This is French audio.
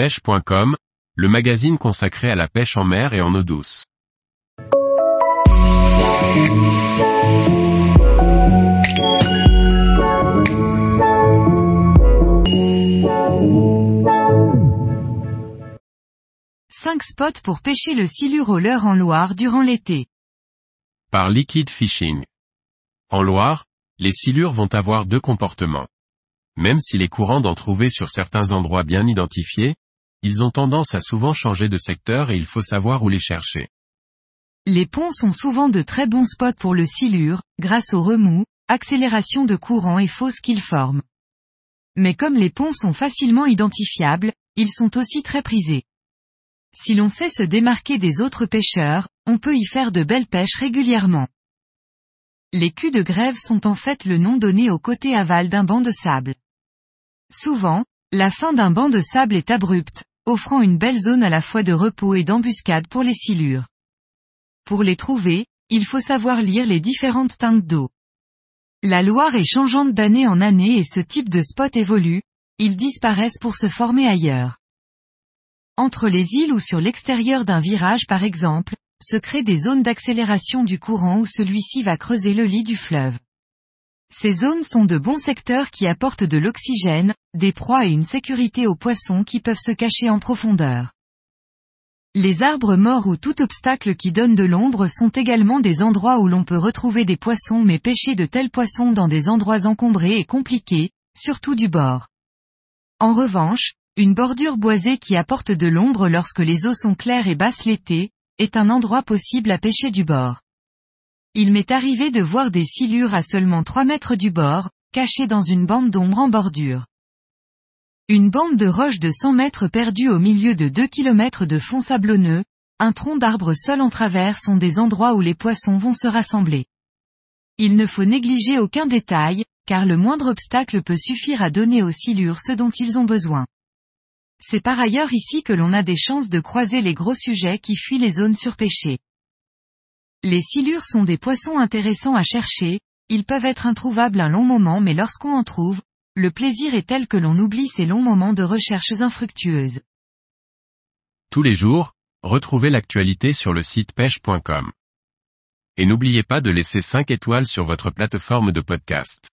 pêche.com, le magazine consacré à la pêche en mer et en eau douce. Cinq spots pour pêcher le silure au leurre en Loire durant l'été. Par Liquid Fishing. En Loire, les silures vont avoir deux comportements. Même s'il est courant d'en trouver sur certains endroits bien identifiés, ils ont tendance à souvent changer de secteur et il faut savoir où les chercher. Les ponts sont souvent de très bons spots pour le silure, grâce au remous, accélération de courant et fausses qu'ils forment. Mais comme les ponts sont facilement identifiables, ils sont aussi très prisés. Si l'on sait se démarquer des autres pêcheurs, on peut y faire de belles pêches régulièrement. Les culs de grève sont en fait le nom donné au côté aval d'un banc de sable. Souvent, la fin d'un banc de sable est abrupte, offrant une belle zone à la fois de repos et d'embuscade pour les silures. Pour les trouver, il faut savoir lire les différentes teintes d'eau. La Loire est changeante d'année en année et ce type de spot évolue, ils disparaissent pour se former ailleurs. Entre les îles ou sur l'extérieur d'un virage par exemple, se créent des zones d'accélération du courant où celui-ci va creuser le lit du fleuve. Ces zones sont de bons secteurs qui apportent de l'oxygène, des proies et une sécurité aux poissons qui peuvent se cacher en profondeur. Les arbres morts ou tout obstacle qui donne de l'ombre sont également des endroits où l'on peut retrouver des poissons mais pêcher de tels poissons dans des endroits encombrés et compliqués, surtout du bord. En revanche, une bordure boisée qui apporte de l'ombre lorsque les eaux sont claires et basses l'été, est un endroit possible à pêcher du bord. Il m'est arrivé de voir des silures à seulement 3 mètres du bord, cachées dans une bande d'ombre en bordure. Une bande de roches de 100 mètres perdue au milieu de 2 km de fond sablonneux, un tronc d'arbre seul en travers sont des endroits où les poissons vont se rassembler. Il ne faut négliger aucun détail, car le moindre obstacle peut suffire à donner aux silures ce dont ils ont besoin. C'est par ailleurs ici que l'on a des chances de croiser les gros sujets qui fuient les zones surpêchées. Les silures sont des poissons intéressants à chercher, ils peuvent être introuvables un long moment mais lorsqu'on en trouve, le plaisir est tel que l'on oublie ces longs moments de recherches infructueuses. Tous les jours, retrouvez l'actualité sur le site pêche.com. Et n'oubliez pas de laisser 5 étoiles sur votre plateforme de podcast.